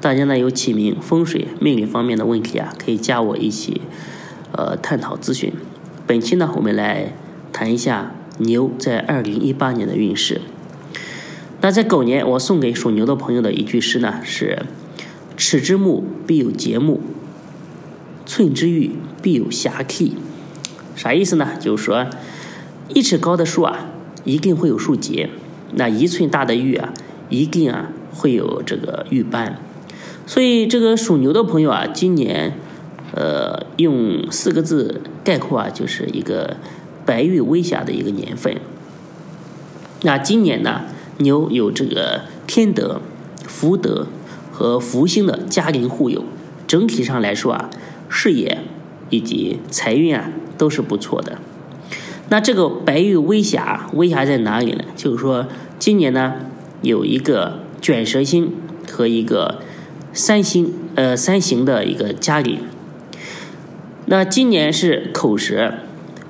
大家呢有起名、风水、命理方面的问题啊，可以加我一起。呃，探讨咨询。本期呢，我们来谈一下牛在二零一八年的运势。那在狗年，我送给属牛的朋友的一句诗呢是：“尺之木必有节木，寸之玉必有瑕疵。”啥意思呢？就是说，一尺高的树啊，一定会有树节；那一寸大的玉啊，一定啊会有这个玉斑。所以，这个属牛的朋友啊，今年。呃，用四个字概括啊，就是一个白玉微瑕的一个年份。那今年呢，牛有这个天德、福德和福星的加临护佑，整体上来说啊，事业以及财运啊都是不错的。那这个白玉微瑕，微瑕在哪里呢？就是说，今年呢有一个卷舌星和一个三星呃三行的一个家里。那今年是口舌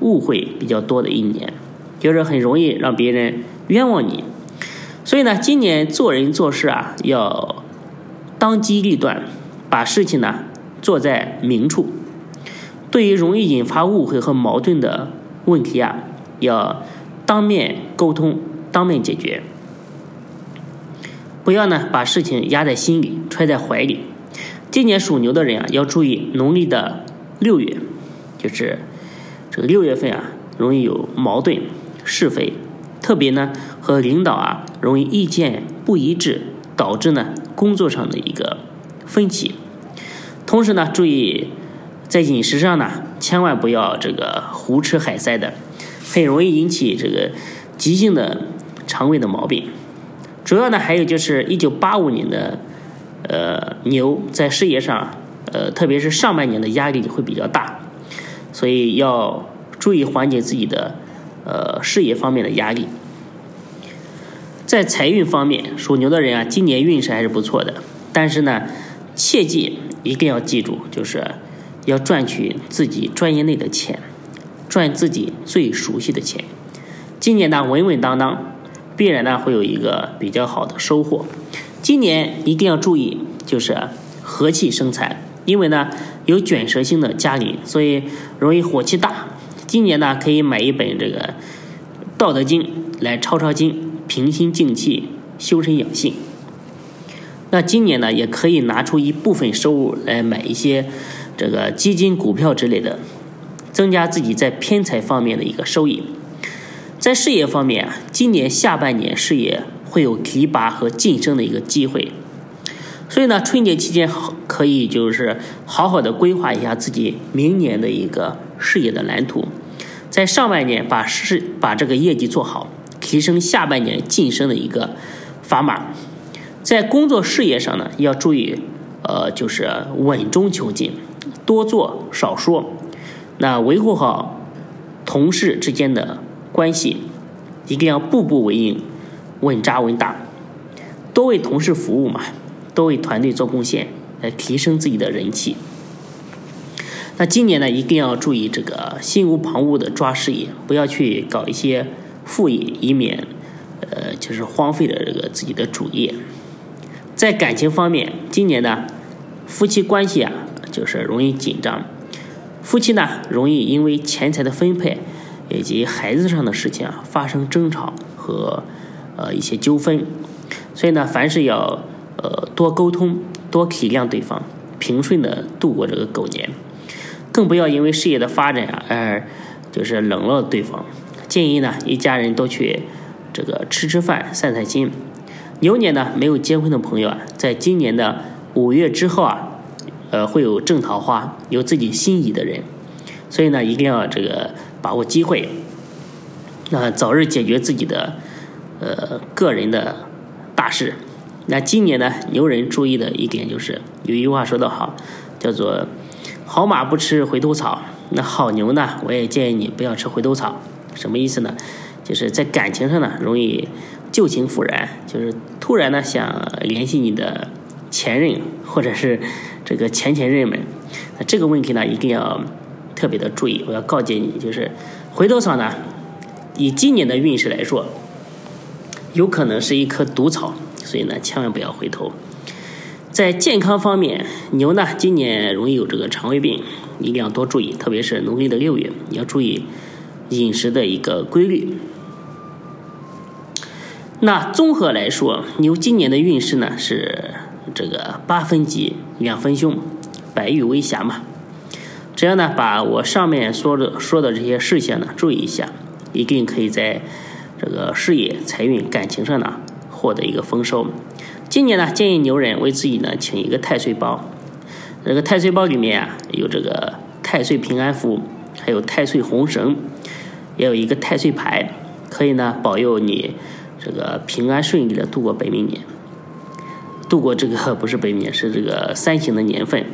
误会比较多的一年，就是很容易让别人冤枉你。所以呢，今年做人做事啊，要当机立断，把事情呢做在明处。对于容易引发误会和矛盾的问题啊，要当面沟通，当面解决，不要呢把事情压在心里，揣在怀里。今年属牛的人啊，要注意农历的。六月，就是这个六月份啊，容易有矛盾、是非，特别呢和领导啊容易意见不一致，导致呢工作上的一个分歧。同时呢，注意在饮食上呢，千万不要这个胡吃海塞的，很容易引起这个急性的肠胃的毛病。主要呢，还有就是一九八五年的呃牛在事业上。呃，特别是上半年的压力会比较大，所以要注意缓解自己的呃事业方面的压力。在财运方面，属牛的人啊，今年运势还是不错的，但是呢，切记一定要记住，就是要赚取自己专业内的钱，赚自己最熟悉的钱。今年呢，稳稳当当，必然呢会有一个比较好的收获。今年一定要注意，就是和气生财。因为呢有卷舌星的加临，所以容易火气大。今年呢可以买一本这个《道德经》来抄抄经，平心静气，修身养性。那今年呢也可以拿出一部分收入来买一些这个基金、股票之类的，增加自己在偏财方面的一个收益。在事业方面啊，今年下半年事业会有提拔和晋升的一个机会。所以呢，春节期间可以就是好好的规划一下自己明年的一个事业的蓝图，在上半年把事把这个业绩做好，提升下半年晋升的一个砝码。在工作事业上呢，要注意，呃，就是稳中求进，多做少说，那维护好同事之间的关系，一定要步步为营，稳扎稳打，多为同事服务嘛。多为团队做贡献，来提升自己的人气。那今年呢，一定要注意这个心无旁骛的抓事业，不要去搞一些副业，以免呃就是荒废了这个自己的主业。在感情方面，今年呢，夫妻关系啊就是容易紧张，夫妻呢容易因为钱财的分配以及孩子上的事情啊发生争吵和呃一些纠纷，所以呢，凡事要。呃，多沟通，多体谅对方，平顺的度过这个狗年，更不要因为事业的发展啊而就是冷落对方。建议呢，一家人都去这个吃吃饭，散散心。牛年呢，没有结婚的朋友啊，在今年的五月之后啊，呃，会有正桃花，有自己心仪的人。所以呢，一定要这个把握机会，那早日解决自己的呃个人的大事。那今年呢，牛人注意的一点就是，有一句话说得好，叫做好马不吃回头草，那好牛呢？我也建议你不要吃回头草。什么意思呢？就是在感情上呢，容易旧情复燃，就是突然呢想联系你的前任或者是这个前前任们。那这个问题呢，一定要特别的注意。我要告诫你，就是回头草呢，以今年的运势来说，有可能是一棵毒草，所以呢，千万不要回头。在健康方面，牛呢今年容易有这个肠胃病，一定要多注意，特别是农历的六月，你要注意饮食的一个规律。那综合来说，牛今年的运势呢是这个八分吉，两分凶，百遇为瑕嘛。只要呢把我上面说的说的这些事项呢注意一下，一定可以在这个事业、财运、感情上呢获得一个丰收。今年呢，建议牛人为自己呢请一个太岁包，这个太岁包里面啊有这个太岁平安符，还有太岁红绳，也有一个太岁牌，可以呢保佑你这个平安顺利的度过本命年，度过这个不是本命年，是这个三行的年份。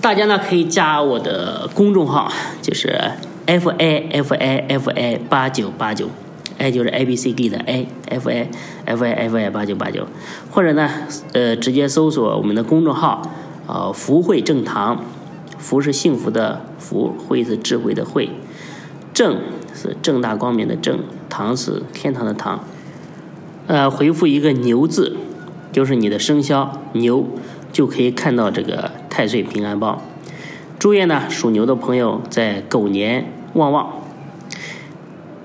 大家呢可以加我的公众号，就是 f a f a f a 八九八九。A 就是 A B C D 的 A，F A F A F A 八九八九，或者呢，呃，直接搜索我们的公众号，呃，福慧正堂，福是幸福的福，慧是智慧的慧，正是正大光明的正，堂是天堂的堂，呃，回复一个牛字，就是你的生肖牛，就可以看到这个太岁平安包。祝愿呢属牛的朋友在狗年旺旺。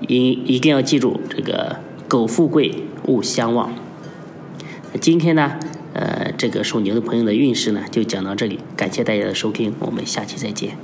一一定要记住这个“狗富贵，勿相忘”。今天呢，呃，这个属牛的朋友的运势呢，就讲到这里。感谢大家的收听，我们下期再见。